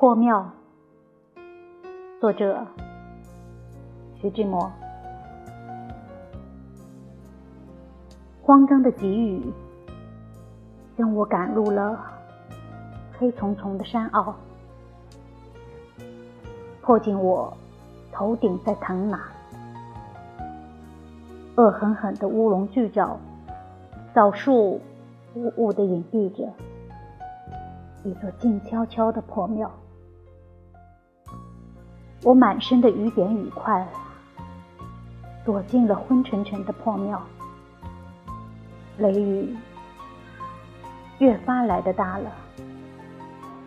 破庙，作者徐志摩。慌张的急雨将我赶入了黑丛丛的山坳，迫近我头顶在腾拿，恶狠狠的乌龙巨照，枣树雾雾的隐蔽着一座静悄悄的破庙。我满身的雨点雨块，躲进了昏沉沉的破庙。雷雨越发来的大了，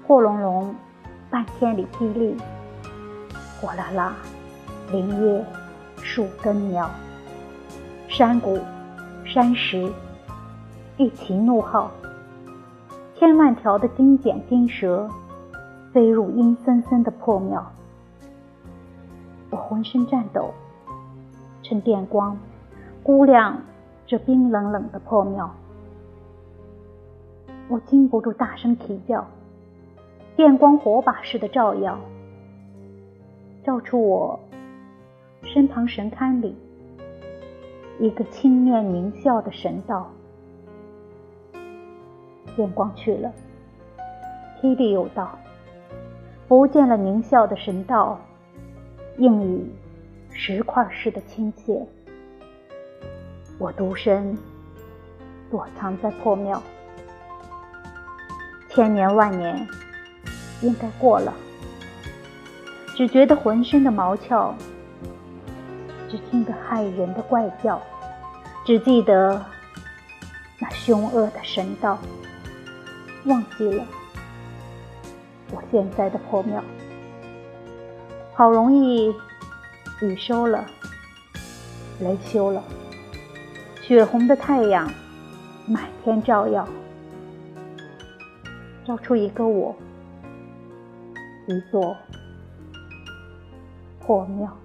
火隆隆，半天里霹雳，火辣辣，林叶树根苗，山谷山石一齐怒号，千万条的金茧金蛇飞入阴森森的破庙。浑身颤抖，趁电光估量这冰冷冷的破庙，我禁不住大声啼叫。电光火把似的照耀，照出我身旁神龛里一个青面狞笑的神道。电光去了，霹雳又到，不见了狞笑的神道。应以石块似的亲切，我独身躲藏在破庙，千年万年应该过了，只觉得浑身的毛翘，只听得骇人的怪叫，只记得那凶恶的神道，忘记了我现在的破庙。好容易，雨收了，雷休了，血红的太阳满天照耀，照出一个我，一座破庙。